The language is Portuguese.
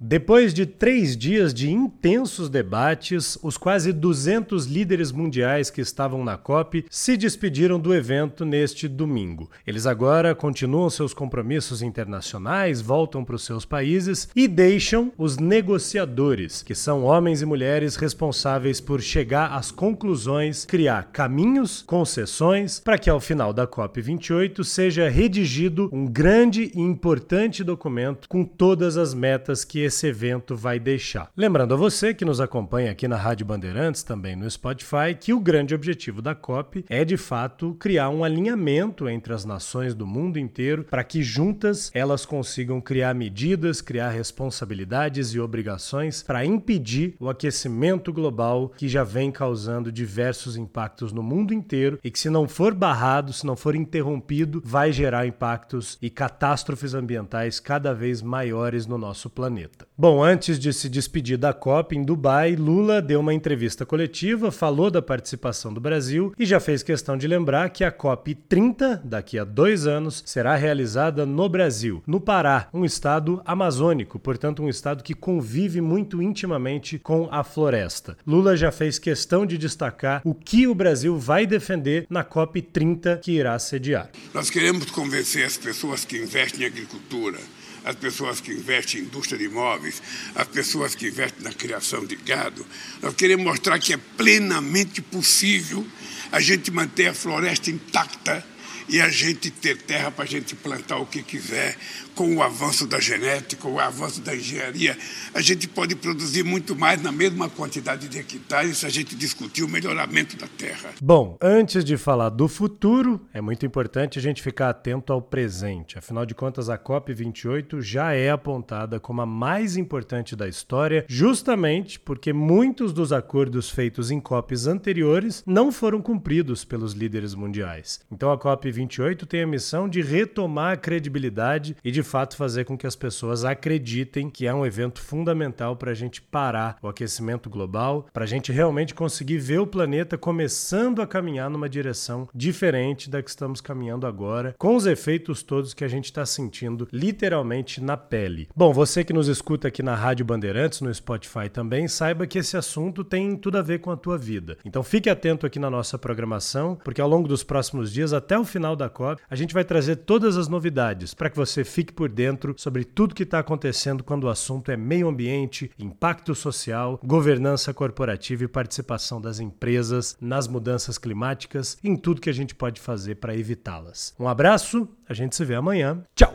Depois de três dias de intensos debates, os quase 200 líderes mundiais que estavam na COP se despediram do evento neste domingo. Eles agora continuam seus compromissos internacionais, voltam para os seus países e deixam os negociadores, que são homens e mulheres responsáveis por chegar às conclusões, criar caminhos, concessões, para que ao final da COP 28 seja redigido um grande e importante documento com todas as metas que esse evento vai deixar. Lembrando a você que nos acompanha aqui na Rádio Bandeirantes, também no Spotify, que o grande objetivo da COP é de fato criar um alinhamento entre as nações do mundo inteiro para que juntas elas consigam criar medidas, criar responsabilidades e obrigações para impedir o aquecimento global que já vem causando diversos impactos no mundo inteiro e que se não for barrado, se não for interrompido, vai gerar impactos e catástrofes ambientais cada vez maiores no nosso planeta. Bom, antes de se despedir da COP em Dubai, Lula deu uma entrevista coletiva, falou da participação do Brasil e já fez questão de lembrar que a COP 30, daqui a dois anos, será realizada no Brasil, no Pará, um estado amazônico, portanto, um estado que convive muito intimamente com a floresta. Lula já fez questão de destacar o que o Brasil vai defender na COP 30 que irá sediar. Nós queremos convencer as pessoas que investem em agricultura as pessoas que investem em indústria de imóveis, as pessoas que investem na criação de gado. Nós queremos mostrar que é plenamente possível a gente manter a floresta intacta e a gente ter terra para a gente plantar o que quiser, com o avanço da genética, o avanço da engenharia, a gente pode produzir muito mais na mesma quantidade de hectares se a gente discutir o melhoramento da terra. Bom, antes de falar do futuro, é muito importante a gente ficar atento ao presente. Afinal de contas, a COP28 já é apontada como a mais importante da história, justamente porque muitos dos acordos feitos em COPs anteriores não foram cumpridos pelos líderes mundiais. Então a COP 28 tem a missão de retomar a credibilidade e de fato fazer com que as pessoas acreditem que é um evento fundamental para a gente parar o aquecimento global, para a gente realmente conseguir ver o planeta começando a caminhar numa direção diferente da que estamos caminhando agora, com os efeitos todos que a gente está sentindo literalmente na pele. Bom, você que nos escuta aqui na Rádio Bandeirantes, no Spotify também, saiba que esse assunto tem tudo a ver com a tua vida. Então fique atento aqui na nossa programação, porque ao longo dos próximos dias, até o final final da COP, a gente vai trazer todas as novidades para que você fique por dentro sobre tudo que está acontecendo quando o assunto é meio ambiente, impacto social, governança corporativa e participação das empresas nas mudanças climáticas em tudo que a gente pode fazer para evitá-las. Um abraço, a gente se vê amanhã. Tchau!